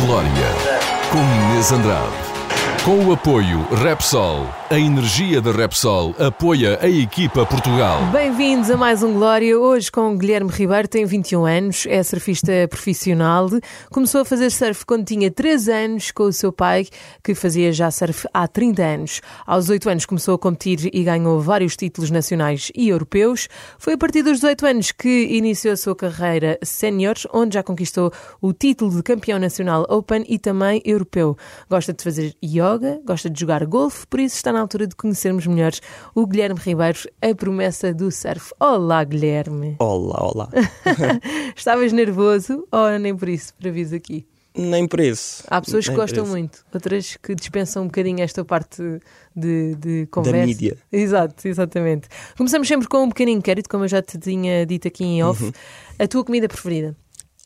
Glória, com Inês Andrade. Com o apoio Repsol, a energia da Repsol apoia a equipa Portugal. Bem-vindos a mais um Glória. Hoje com Guilherme Ribeiro, tem 21 anos, é surfista profissional. Começou a fazer surf quando tinha 3 anos com o seu pai, que fazia já surf há 30 anos. Aos 8 anos começou a competir e ganhou vários títulos nacionais e europeus. Foi a partir dos 18 anos que iniciou a sua carreira sénior, onde já conquistou o título de campeão nacional Open e também europeu. Gosta de fazer yoga yoga, gosta de jogar golfe, por isso está na altura de conhecermos melhor o Guilherme Ribeiro, a promessa do surf. Olá, Guilherme. Olá, olá. Estavas nervoso ou nem por isso, para vir aqui? Nem por isso. Há pessoas que gostam muito, outras que dispensam um bocadinho esta parte de, de conversa. Da mídia. Exato, exatamente. Começamos sempre com um pequeno inquérito, como eu já te tinha dito aqui em off. Uhum. A tua comida preferida?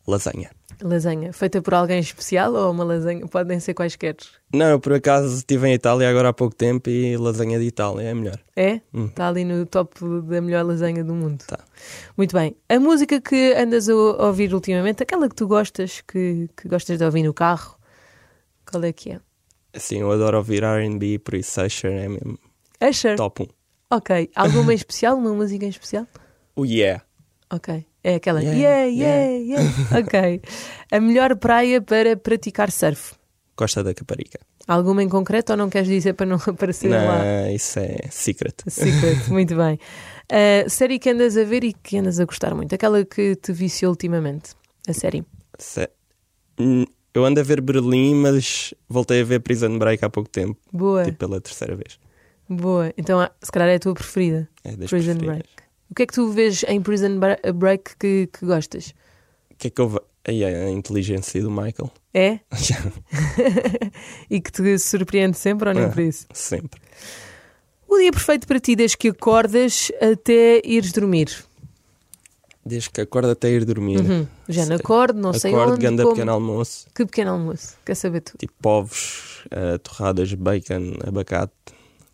Lasanha. Lasanha. Feita por alguém especial ou uma lasanha? Podem ser quaisquer. Não, eu por acaso estive em Itália agora há pouco tempo e lasanha de Itália é melhor. É? Está ali no top da melhor lasanha do mundo. Tá. Muito bem. A música que andas a ouvir ultimamente, aquela que tu gostas, que, que gostas de ouvir no carro, qual é que é? Assim, eu adoro ouvir R&B, por isso Usher é mesmo Usher. top 1. Ok. Alguma em especial? Uma música em especial? O Yeah. Ok. É aquela. Yeah, Yeah, yeah, yeah. ok. A melhor praia para praticar surf? Costa da Caparica. Alguma em concreto ou não queres dizer para não aparecer lá? Não, isso é secret. Secret, muito bem. Uh, série que andas a ver e que andas a gostar muito, aquela que te viciou ultimamente, a série. Se- Hum, Eu ando a ver Berlim, mas voltei a ver Prison Break há pouco tempo, Boa, tipo pela terceira vez. boa. Então, se calhar é a tua preferida, É das Prison preferidas. Break. O que é que tu vês em Prison Break que, que gostas? O que é que? Aí é a inteligência do Michael. É? e que te surpreende sempre ou nem É. por isso? Sempre. O dia perfeito para ti, desde que acordas até ires dormir. Desde que acordo até ir dormir. Uhum. Já não acordo, não sei Acordo, onde. como. pequeno almoço. Que pequeno almoço. Quer saber tudo. tipo ovos, eh, torradas, bacon, abacate,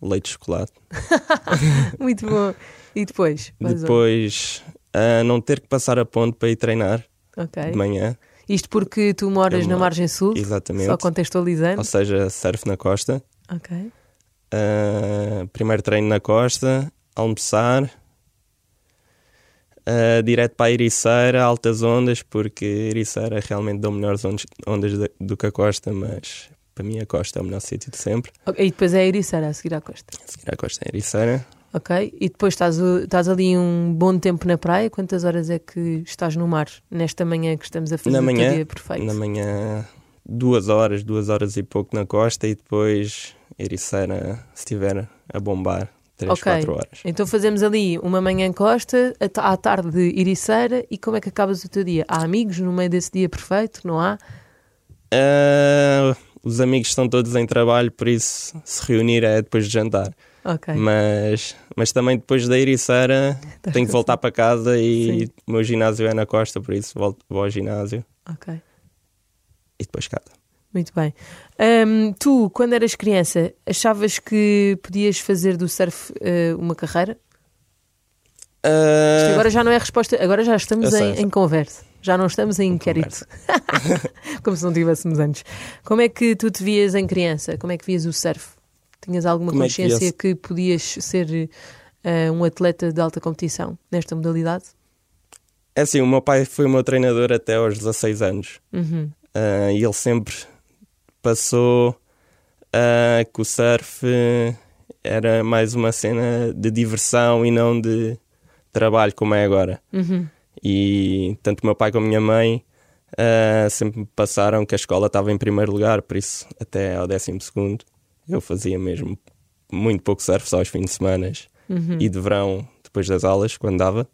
leite de chocolate. Muito bom. E depois? Depois, eh, não ter que passar a ponte para ir treinar Ok. de manhã, Isto porque tu moras Eu na margem sul, exatamente. só contextualizando. Ou seja, surf na costa. Ok. Eh, primeiro treino na costa, almoçar, eh, direto para a Ericeira, altas ondas, porque Ericeira realmente dão melhores ondas, ondas da- do que a costa, mas para mim a costa é o melhor sítio de sempre. Ok, E depois é a Ericeira a seguir à costa. A seguir à costa é Ericeira. Ok. E depois estás, estás ali um bom tempo na praia. Quantas horas é que estás no mar nesta manhã que estamos a fazer Na manhã, dia perfeito? Na manhã, duas horas, duas horas e pouco na costa e depois Ericeira, se estiver a bombar, três, Ok. quatro horas. Então fazemos ali uma manhã em costa, à tarde de Ericeira e como é que acabas o teu dia? Há amigos no meio desse dia perfeito? Não há? Ah, os amigos estão todos em trabalho, por isso se reunir é depois de jantar. Ok. Mas, mas também depois da Ericeira tenho que voltar para casa e Sim. o meu ginásio é na costa, por isso volto, vou ao ginásio Ok. e depois casa. Muito bem. Ahm, tu, quando eras criança, achavas que podias fazer do surf eh, uma carreira? Isto Ah, agora já não é resposta, agora já estamos sei, em, em conversa. Já não estamos em inquérito. Como se não tivéssemos antes. Como é que tu te vias em criança? Como é que vias o surf? Tinhas alguma Como é que consciência que, podias ser eh, um atleta de alta competição nesta modalidade? é assim, o meu pai foi o meu treinador até aos 16 anos. Uhum. Ah, e ele sempre passou ah, que o surf eh, era mais uma cena de diversão e não de trabalho como é agora. Uhum. E tanto o meu pai como a minha mãe ah, sempre me passaram que a escola estava em primeiro lugar, por isso até ao décimo segundo eu fazia mesmo muito pouco surf, só aos fins de semana Uhum. e de verão depois das aulas, quando dava.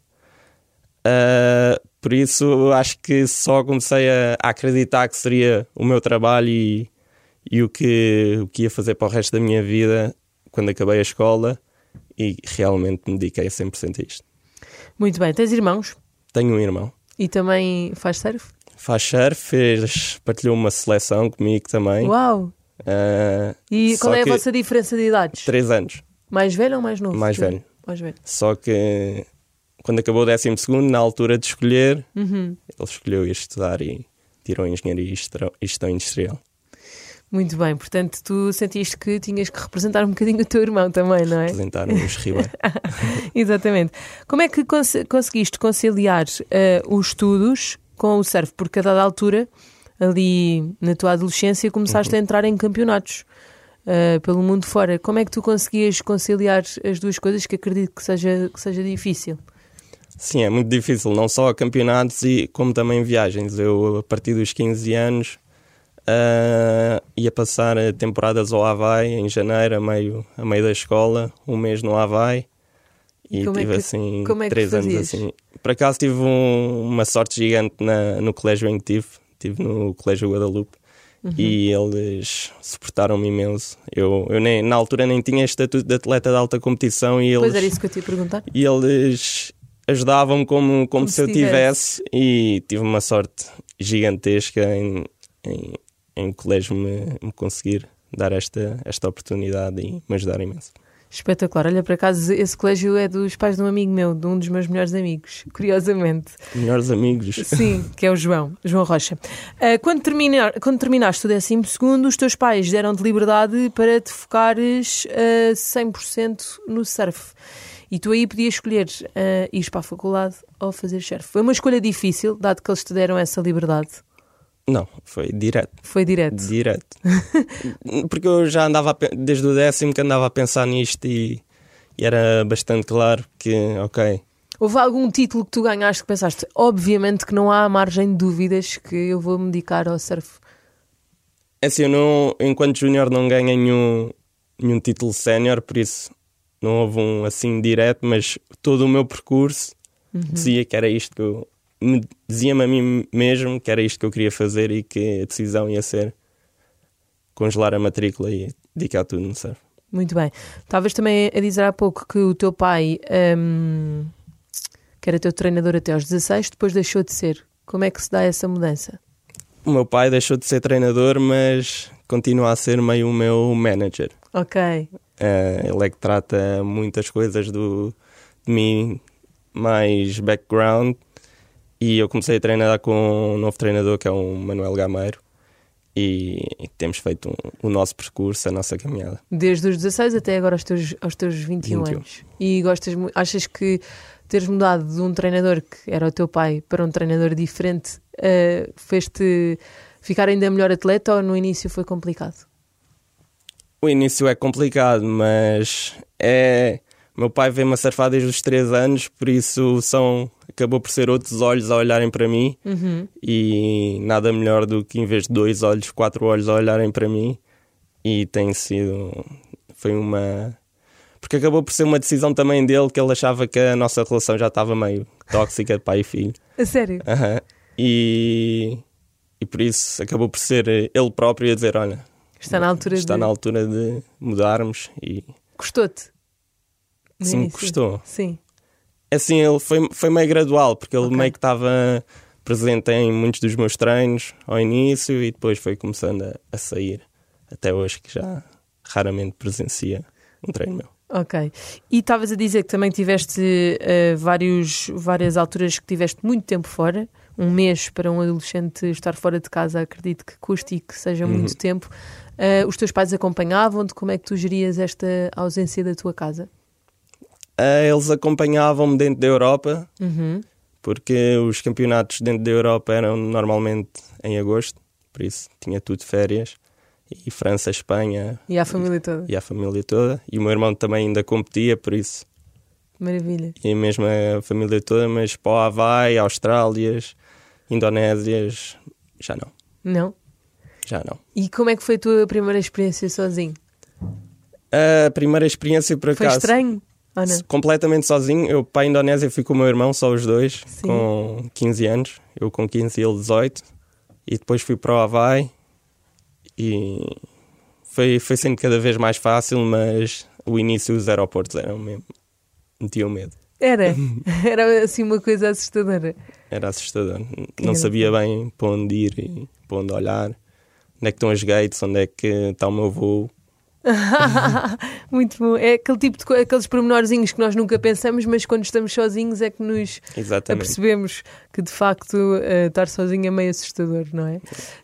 Ah, por isso acho que só comecei a, a acreditar que seria o meu trabalho e, e o, que, o que ia fazer para o resto da minha vida quando acabei a escola e realmente me dediquei a 100% a isto. Muito bem. Tens irmãos? Tenho um irmão. E também faz surf? Faz surf, fez, partilhou uma seleção comigo também. Uau! Ah, E qual é a vossa diferença de idades? três anos. Mais velho ou mais novo? Mais velho. Mais velho. Só que quando acabou o 12, na altura de escolher, Uhum. ele escolheu ir estudar e tirou Engenharia e Gestão Industrial. Muito bem, portanto, tu sentiste que tinhas que representar um bocadinho o teu irmão também, não é? Apresentaram os Ribeiro. Exatamente. Como é que cons- conseguiste conciliar eh, os estudos com o surf? Porque a dada altura, ali na tua adolescência, começaste a entrar em campeonatos eh, pelo mundo fora. Como é que tu conseguias conciliar as duas coisas que acredito que seja, que seja difícil? Sim, é muito difícil, não só campeonatos e como também viagens. Eu, a partir dos 15 anos, ah, ia passar temporadas ao Havaí em janeiro, a meio, a meio da escola, um mês no Havaí. E Como é tive que- assim como é que três anos assim. Por acaso tive um- uma sorte gigante na, no colégio em que tive, tive no Colégio Guadalupe. Uhum. E eles suportaram-me imenso. Eu, eu nem, na altura nem tinha estatuto de atleta de alta competição e eles, Pois era isso que eu te ia perguntar. e eles ajudavam como, como, Como se, eu tivesse e tive uma sorte gigantesca em, em, em o colégio me, me conseguir dar esta, esta oportunidade e me ajudar imenso. Espetacular. Olha, por acaso, esse colégio é dos pais de um amigo meu, de um dos meus melhores amigos, curiosamente. Melhores amigos. Sim, que é o João, João Rocha. Ah, quando, terminar, quando terminaste o 12 segundo, os teus pais deram-te liberdade para te focares a 100% no surf. E tu aí podias escolher uh, ir para a faculdade ou fazer surf. Foi uma escolha difícil, dado que eles te deram essa liberdade. Não, foi direto. Foi direto. Direto. Porque eu já andava, desde o décimo que andava a pensar nisto e, e era bastante claro que, ok, Houve algum título que tu ganhaste que pensaste, obviamente que não há margem de dúvidas que eu vou me dedicar ao surf. É assim, eu não, enquanto júnior não ganhei nenhum, nenhum título sénior, por isso não houve um assim direto, mas todo o meu percurso dizia que era isto que eu. Me- Dizia-me a mim mesmo que era isto que eu queria fazer e que a decisão ia ser congelar a matrícula e dedicar tudo no surf. Muito bem. Estavas também a dizer há pouco que o teu pai, hum, que era teu treinador até aos 16, depois deixou de ser. Como é que se dá essa mudança? O meu pai deixou de ser treinador, mas continua a ser meio o meu manager. Ok. Eh, ele é que trata muitas coisas do, de mim, mais background. E eu comecei a treinar com um novo treinador que é o Manuel Gameiro. E temos feito um- o nosso percurso, a nossa caminhada. Desde os 16 até agora aos teus, aos teus 21, 21. anos. E gostas, achas que teres mudado de um treinador que era o teu pai para um treinador diferente eh, fez-te ficar ainda melhor atleta ou no início foi complicado? O início é complicado, mas é. Meu pai veio-me a surfar desde os 3 anos, por isso são. Acabou por ser outros olhos a olharem para mim. Uhum. e nada melhor do que em vez de dois olhos, quatro olhos a olharem para mim e tem sido foi uma porque acabou por ser uma decisão também dele que ele achava que a nossa relação já estava meio tóxica pai e filho A sério? Aham. e e por isso acabou por ser ele próprio a dizer olha Está na altura está de... na altura de mudarmos e Custou-te? No sim me custou Sim. Assim ele foi foi meio gradual porque ele Ok. meio que estava presente em muitos dos meus treinos ao início e depois foi começando a, a sair até hoje que já raramente presencia um treino meu. Ok. E estavas a dizer que também tiveste eh, vários, várias alturas que tiveste muito tempo fora. Um mês para um adolescente estar fora de casa, acredito que custe e que seja muito tempo. Eh, os teus pais acompanhavam-te? Como é que tu gerias esta ausência da tua casa? Ah, eles acompanhavam-me dentro da Europa Uhum. porque os campeonatos dentro da Europa eram normalmente em agosto, por isso tinha tudo férias e França, Espanha E à família toda? e a família toda e o meu irmão também ainda competia, por isso Maravilha. e mesmo a família toda, mas para o Havaí, Austrálias, Indonésias, já não, Não? já não. E como é que foi a tua primeira experiência sozinho? A primeira experiência, por Foi acaso, estranho? Ou não? completamente sozinho. Eu para a Indonésia fui com o meu irmão, só os dois, Sim. com 15 anos. Eu com 15 e ele 18. E depois fui para o Havaí. E foi, foi sendo cada vez mais fácil, mas o início dos aeroportos eram mesmo. metiam medo. Era. Era assim uma coisa assustadora. Era assustador. Não engraçado. sabia bem para onde ir e para onde olhar. Onde é que estão as gates, onde é que está o meu voo. Muito bom. É aquele tipo de aqueles pormenorzinhos que nós nunca pensamos, mas quando estamos sozinhos é que nos Exatamente. apercebemos que de facto eh, estar sozinho é meio assustador, não é?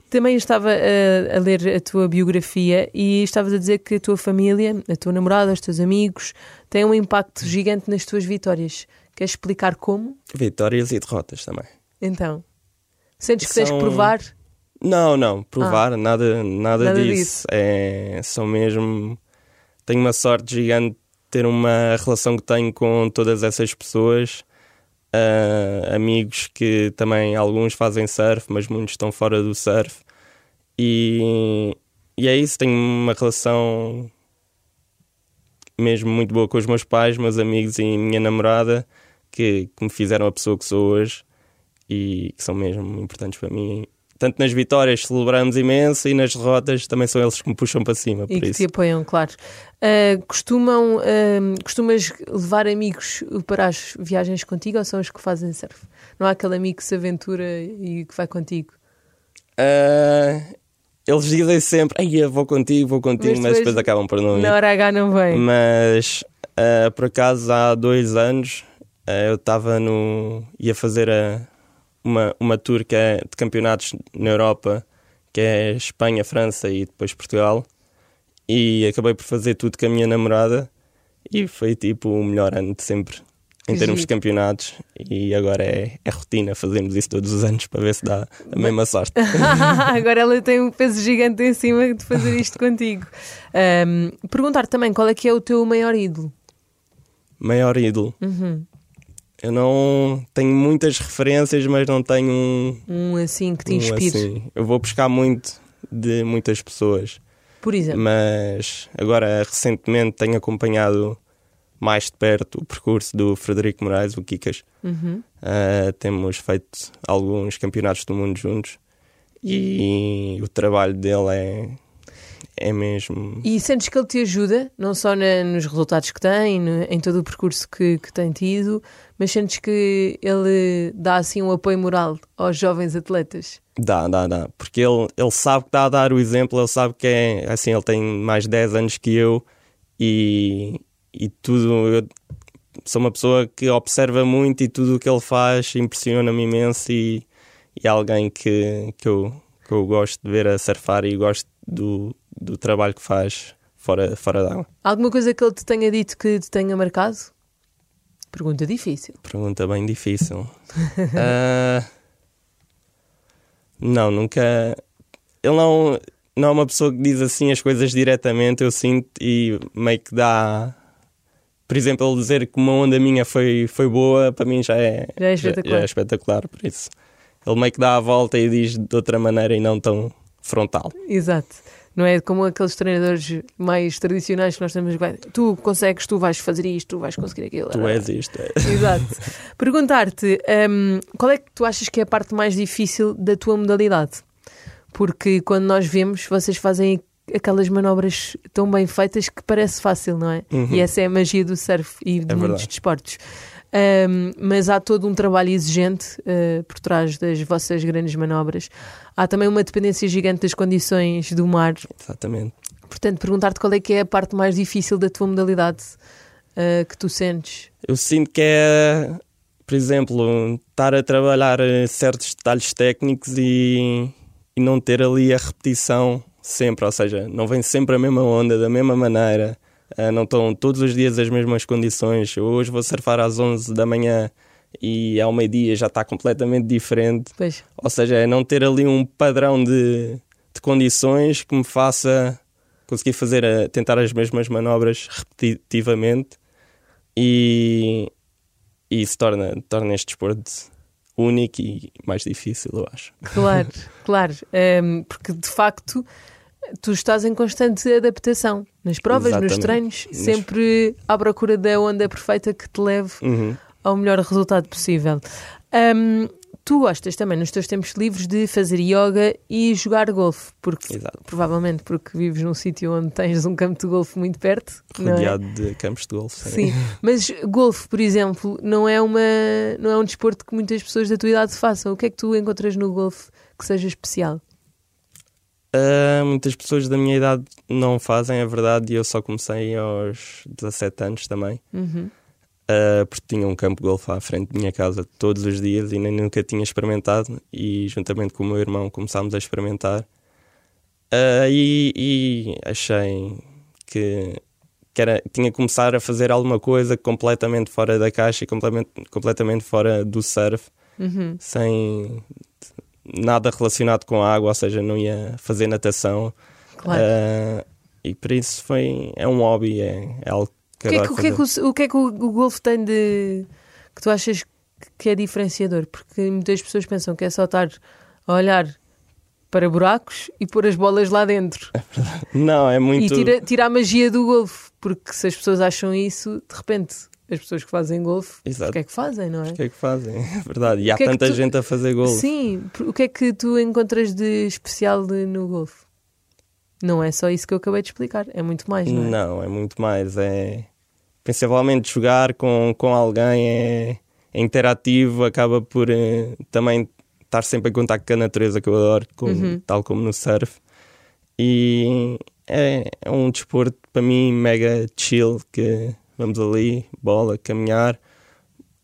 Também estava eh, a ler a tua biografia e estavas a dizer que a tua família, a tua namorada, os teus amigos têm um impacto gigante nas tuas vitórias. Queres explicar como? Vitórias e derrotas também. Então, sentes que tens que São- provar? Não, não, provar, nada, nada, Nada disso. disso. É só mesmo. Tenho uma sorte gigante de ter uma relação que tenho com todas essas pessoas. ah, amigos que também alguns fazem surf, mas muitos estão fora do surf. E, e é isso, tenho uma relação mesmo muito boa com os meus pais, meus amigos e minha namorada, que, que me fizeram a pessoa que sou hoje e que são mesmo importantes para mim. Tanto nas vitórias celebramos imenso e nas derrotas também são eles que me puxam para cima. E que isso. te apoiam, claro. Ah, costumam, ah, costumas levar amigos para as viagens contigo ou são os que fazem surf? Não há aquele amigo que se aventura e que vai contigo? Ah, eles dizem sempre: Ai, eu vou contigo, vou contigo, Mas mas, depois, depois acabam por não ir. Na hora H não vem. Mas por acaso há dois anos eu estava no. ia fazer a- uma, uma tour que é de campeonatos na Europa, que é Espanha, França e depois Portugal. E acabei por fazer tudo com a minha namorada e foi tipo o melhor ano de sempre em Que termos de campeonatos. E agora é, é rotina, fazemos isso todos os anos para ver se dá a mesma sorte. Agora ela tem um peso gigante em cima de fazer isto contigo. Ahm, perguntar também qual é que é o teu maior ídolo? Maior ídolo. Uhum. Eu não tenho muitas referências, mas não tenho um, Um assim que te um inspire. assim. Eu vou buscar muito de muitas pessoas, Por exemplo. mas agora recentemente tenho acompanhado mais de perto o percurso do Frederico Moraes, o Kikas. Uhum. Ah, temos feito alguns campeonatos do mundo juntos e o trabalho dele é, é mesmo. E sentes que ele te ajuda, não só na- nos resultados que tem, no- em todo o percurso que, que tem tido, mas sentes que ele dá assim um apoio moral aos jovens atletas? Dá, dá, dá. Porque ele, ele sabe que está a dar o exemplo, ele sabe que é assim, ele tem mais 10 anos que eu e, e tudo. Eu sou uma pessoa que observa muito e tudo o que ele faz impressiona-me imenso e, e é alguém que, que, eu, que eu gosto de ver a surfar e gosto do, do trabalho que faz fora, fora d'água. Alguma coisa que ele te tenha dito que te tenha marcado? Pergunta difícil. Pergunta bem difícil. Ah, não, nunca. Ele não, não é uma pessoa que diz assim as coisas diretamente, eu sinto, e meio que dá. Por exemplo, ele dizer que uma onda minha foi, foi boa, para mim já é, Já é espetacular. Já, é espetacular, por isso. Ele meio que dá a volta e diz de outra maneira e não tão frontal. Exato. Não é como aqueles treinadores mais tradicionais que nós temos. Tu consegues, tu vais fazer isto, tu vais conseguir aquilo. Tu és isto. é. Exato. Perguntar-te hum, qual é que tu achas que é a parte mais difícil da tua modalidade? Porque quando nós vemos, vocês fazem aquelas manobras tão bem feitas que parece fácil, não é? E essa é a magia do surf e de É muitos desportos. Hum, mas há todo um trabalho exigente uh, por trás das vossas grandes manobras. Há também uma dependência gigante das condições do mar. Exatamente. Portanto, perguntar-te qual é que é a parte mais difícil da tua modalidade uh, que tu sentes. Eu sinto que é, por exemplo, estar a trabalhar eh, certos detalhes técnicos e, e não ter ali a repetição sempre, ou seja, não vem sempre a mesma onda, da mesma maneira, não estão todos os dias as mesmas condições. Hoje vou surfar às 11 da manhã e ao meio-dia já está completamente diferente. Pois. Ou seja, é não ter ali um padrão de, de condições que me faça conseguir fazer, a, tentar as mesmas manobras repetitivamente e, e isso torna, torna este desporto único e mais difícil, eu acho. Claro, claro. Hum, porque de facto tu estás em constante adaptação. Nas provas, nos Exatamente. treinos, Nas- sempre à procura da onda perfeita que te leve Uhum. ao melhor resultado possível. Hum, tu gostas também, nos teus tempos livres, de fazer yoga e jogar golfe, porque Exato. provavelmente porque vives num sítio onde tens um campo de golfe muito perto. é? Rodeado de campos de golfe. Sim, mas golfe, por exemplo, não é, uma, não é um desporto que muitas pessoas da tua idade façam. O que é que tu encontras no golfe que seja especial? Ah, muitas pessoas da minha idade não fazem, é verdade, e eu só comecei aos 17 anos também. Uhum. Ah, porque tinha um campo de golfe à frente da minha casa todos os dias e nem nunca tinha experimentado. E juntamente com o meu irmão começámos a experimentar. Ah, e, e achei que, que era, tinha que começar a fazer alguma coisa completamente fora da caixa e completamente, completamente fora do surf, Uhum. sem nada relacionado com a água, ou seja, não ia fazer natação. Claro. Ah, e por isso foi, é um hobby, é, é algo que o, que é que, o, que é o, o que é que o, o golfe tem de. que tu achas que é diferenciador? Porque muitas pessoas pensam que é só estar a olhar para buracos e pôr as bolas lá dentro. Não, é muito. E tira, tira a magia do golfe. Porque se as pessoas acham isso, de repente, as pessoas que fazem golfe, o que é que fazem, não é? O que é que fazem? É verdade. E há é tanta tu- gente a fazer gol. Sim, o que é que tu encontras de especial de- no golfe? Não é só isso que eu acabei de explicar, é muito mais, não é? Não, é muito mais. É principalmente jogar com, com alguém é, é interativo, acaba por eh, também estar sempre em contato com a natureza que eu adoro, Uhum. tal como no surf. E é, é um desporto para mim mega chill que vamos ali, bola, caminhar.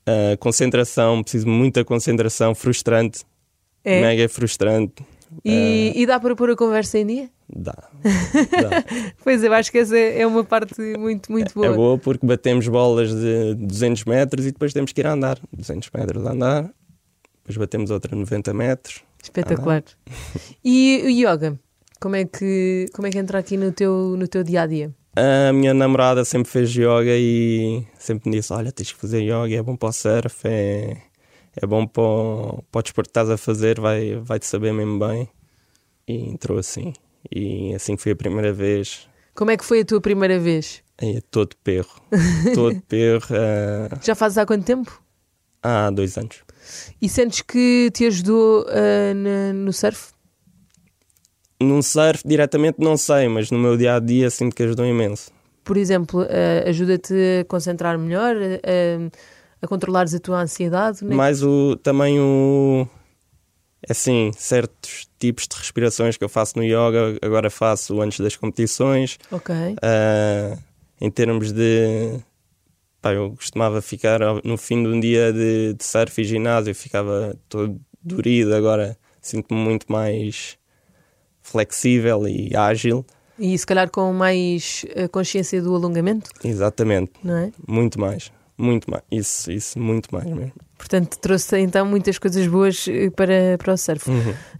ah, concentração, preciso de muita concentração, frustrante, É? mega frustrante. E, e dá para pôr a conversa em dia? Dá. dá. Pois eu acho que essa é uma parte muito, muito boa. É boa porque batemos bolas de 200 metros e depois temos que ir a andar. 200 metros a andar, depois batemos outra 90 metros. Espetacular. E o yoga? Como é que, como é que entra aqui no teu, no teu dia a dia? A minha namorada sempre fez yoga e sempre me disse: Olha, tens que fazer yoga, é bom para o surf, é, é bom para o, para o desporto que estás a fazer, vai, vai te saber mesmo bem. E entrou assim. E assim foi a primeira vez, Como é que foi a tua primeira vez? é todo perro. todo perro. ah, Já fazes há quanto tempo? há dois anos. E sentes que te ajudou na- no surf? Num surf, diretamente, não sei, mas no meu dia a dia sinto que ajudou imenso. Por exemplo, ah, ajuda-te a concentrar melhor, a, a controlares a tua ansiedade? né? Mais o, também o. Assim, certos tipos de respirações que eu faço no yoga, agora faço antes das competições. Ok. Ah, em termos de. Pá, eu costumava ficar no fim de um dia de, de surf e ginásio, ficava todo dorido, agora sinto-me muito mais flexível e ágil. E se calhar com mais ah, consciência do alongamento, Exatamente, não é? muito mais. Muito mais. Isso, isso, muito mais mesmo. Portanto, trouxe então muitas coisas boas eh, para, para o surf.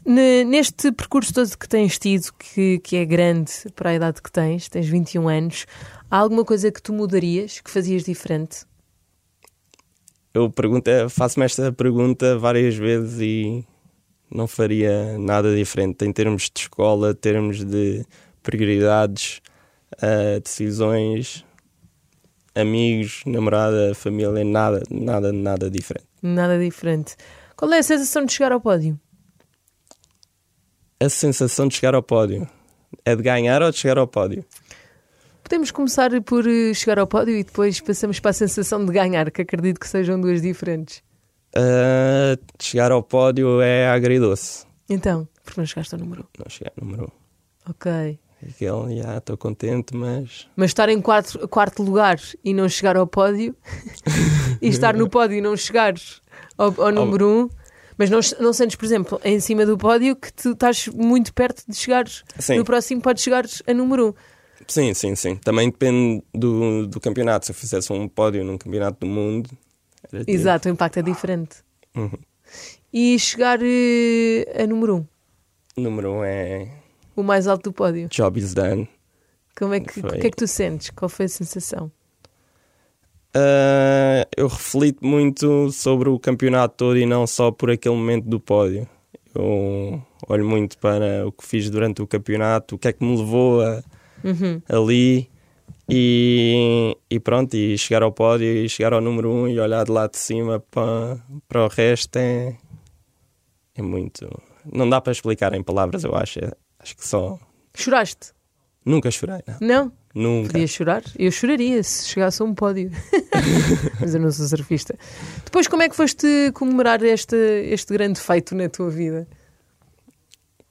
Ne- Neste percurso todo que tens tido, que, que é grande para a idade que tens, tens 21 anos, há alguma coisa que tu mudarias, que fazias diferente? Eu pergunto, faço-me esta pergunta várias vezes e não faria nada diferente em termos de escola, termos de prioridades, ah, decisões, amigos, namorada, família, nada, nada, nada diferente. Nada diferente. Qual é a sensação de chegar ao pódio? A sensação de chegar ao pódio é de ganhar ou de chegar ao pódio? Podemos começar por eh, chegar ao pódio e depois passamos para a sensação de ganhar, que acredito que sejam duas diferentes. Ah, chegar ao pódio é agridoce. Então, porque não chegaste ao número Não chegar ao número um. Ok. Aquele, já estou contente, mas Mas estar em quarto, quarto lugar e não chegar ao pódio, e estar no pódio e não chegar ao, ao número um, mas não, não sentes, por exemplo, em cima do pódio que tu estás muito perto de chegar Sim. no próximo, podes chegar a número um. Sim, sim, sim. Também depende do, do campeonato. Se eu fizesse um pódio num campeonato do mundo. Exato, o impacto é diferente. Uhum. E chegar eh, a número um, Número um é o mais alto do pódio. Job is done. Como é que, o Foi. que é que tu sentes? Qual foi a sensação? Ah, eu reflito muito sobre o campeonato todo e não só por aquele momento do pódio. Eu olho muito para o que fiz durante o campeonato, o que é que me levou a, Uhum. ali e, e pronto, e chegar ao pódio e chegar ao número um e olhar de lá de cima para, para o resto é, é muito. Não dá para explicar em palavras, eu acho. É- Acho que só. Choraste? Nunca chorei, não. Não? Nunca. Podia chorar? Eu choraria se chegasse a um pódio. Mas eu não sou surfista. Depois, como é que foste comemorar este, este grande feito na tua vida?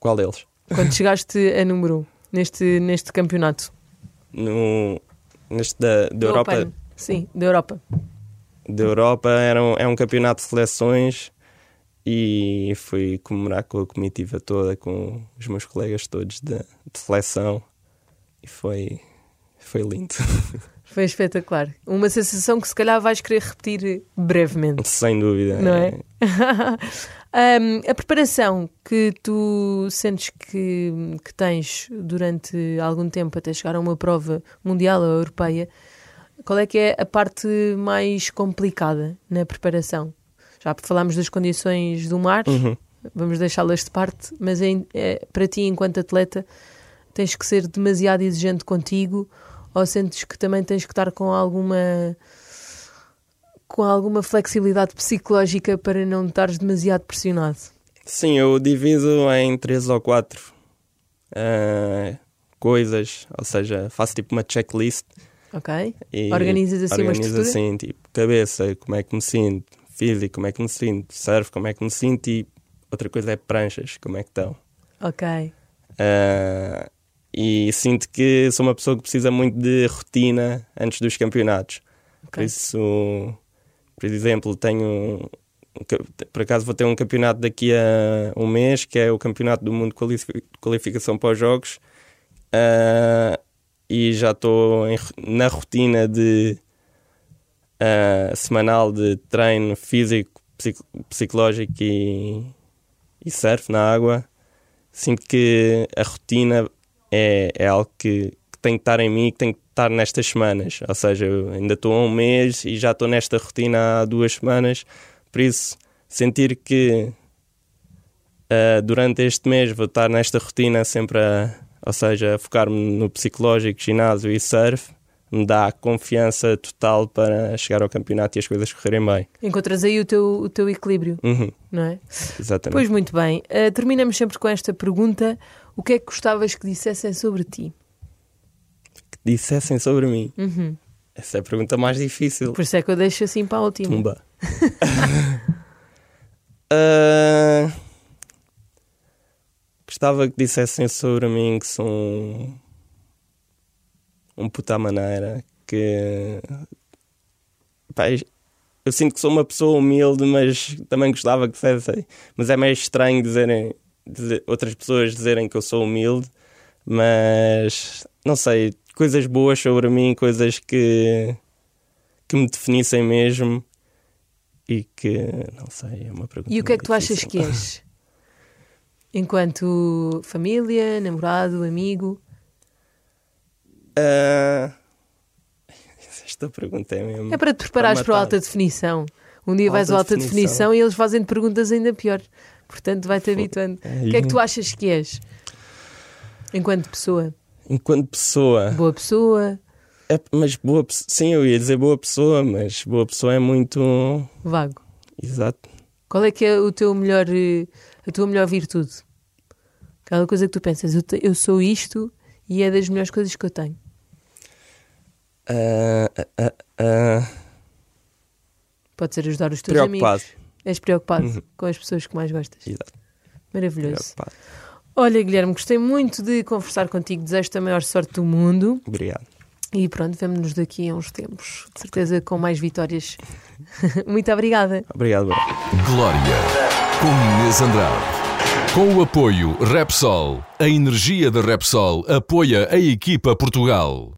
Qual deles? Quando chegaste a número 1 um, neste, neste campeonato? No, neste da, da Europa. Open. Sim, da Europa. Da Europa era um, é um campeonato de seleções e fui comemorar com a comitiva toda, com os meus colegas todos de, de seleção e foi, foi lindo. Foi espetacular. Uma sensação que se calhar vais querer repetir brevemente. Sem dúvida. Não é? um, a preparação que tu sentes que, que tens durante algum tempo até chegar a uma prova mundial ou europeia, qual é que é a parte mais complicada na preparação? Já falámos das condições do mar, Uhum. vamos deixá-las de parte, mas é, é, para ti, enquanto atleta, tens que ser demasiado exigente contigo ou sentes que também tens que estar com alguma com alguma flexibilidade psicológica para não estares demasiado pressionado? Sim, eu divido em três ou quatro ah, coisas, ou seja, faço tipo uma checklist Ok? e Organizas assim uma organizo estrutura? assim, tipo, cabeça, como é que me sinto, físico, como é que me sinto, surf, como é que me sinto e outra coisa é pranchas, como é que estão. Ok. Ah, e sinto que sou uma pessoa que precisa muito de rotina antes dos campeonatos. Por ok. isso, por exemplo, tenho. Por acaso vou ter um campeonato daqui a um mês, que é o Campeonato do Mundo de Qualifi- Qualificação para os Jogos. Ah, e já estou na rotina de ah, semanal de treino físico, psico- psicológico e, e surf na água. Sinto que a rotina é, é algo que, que tem que estar em mim e que tem que estar nestas semanas. Ou seja, eu ainda estou há um mês e já estou nesta rotina há duas semanas. Por isso, sentir que ah, durante este mês vou estar nesta rotina sempre a, ou seja, focar-me no psicológico, ginásio e surf, me dá confiança total para chegar ao campeonato e as coisas correrem bem. Encontras aí o teu, o teu equilíbrio, Uhum, não é? exatamente. Pois muito bem. Uh, terminamos sempre com esta pergunta: o que é que gostavas que dissessem sobre ti? Que dissessem sobre mim. Uhum. Essa é a pergunta mais difícil. Por isso é que eu deixo assim para a última. Tumba. Ah, gostava que dissessem sobre mim que sou um, um puta maneira, que pá, eu sinto que sou uma pessoa humilde, mas também gostava que dissessem. Mas é meio estranho dizerem, dizer- outras pessoas dizerem que eu sou humilde, mas não sei, coisas boas sobre mim, coisas que, que me definissem mesmo e que não sei, é uma pergunta. E o que é que tu achas difícil. que és? Enquanto família, namorado, amigo? Ah, esta pergunta é mesmo. É para te preparares para matar. alta definição. Um dia vais ao Alta definição. definição. e eles fazem perguntas ainda pior. Portanto, vai-te habituando. É, O que é que tu achas que és? Enquanto pessoa? Enquanto pessoa, Boa pessoa? é, mas boa sim, eu ia dizer boa pessoa, mas boa pessoa é muito Vago? exato. Qual é que é o teu melhor, eh, a tua melhor virtude? Aquela coisa que tu pensas, eu, te- eu sou isto e é das melhores coisas que eu tenho. Ah, ah, ah, Pode ser ajudar os teus preocupado. amigos. És preocupado Uhum. com as pessoas que mais gostas. Exato, Maravilhoso. preocupado. Olha, Guilherme, gostei muito de conversar contigo. Desejo-te a maior sorte do mundo. Obrigado. E pronto, vemo-nos daqui a uns tempos. De certeza com mais vitórias. muito obrigada. Obrigado, Bruno. Glória, com Inês Andrade. Com o apoio Repsol, a energia da Repsol apoia a equipa Portugal.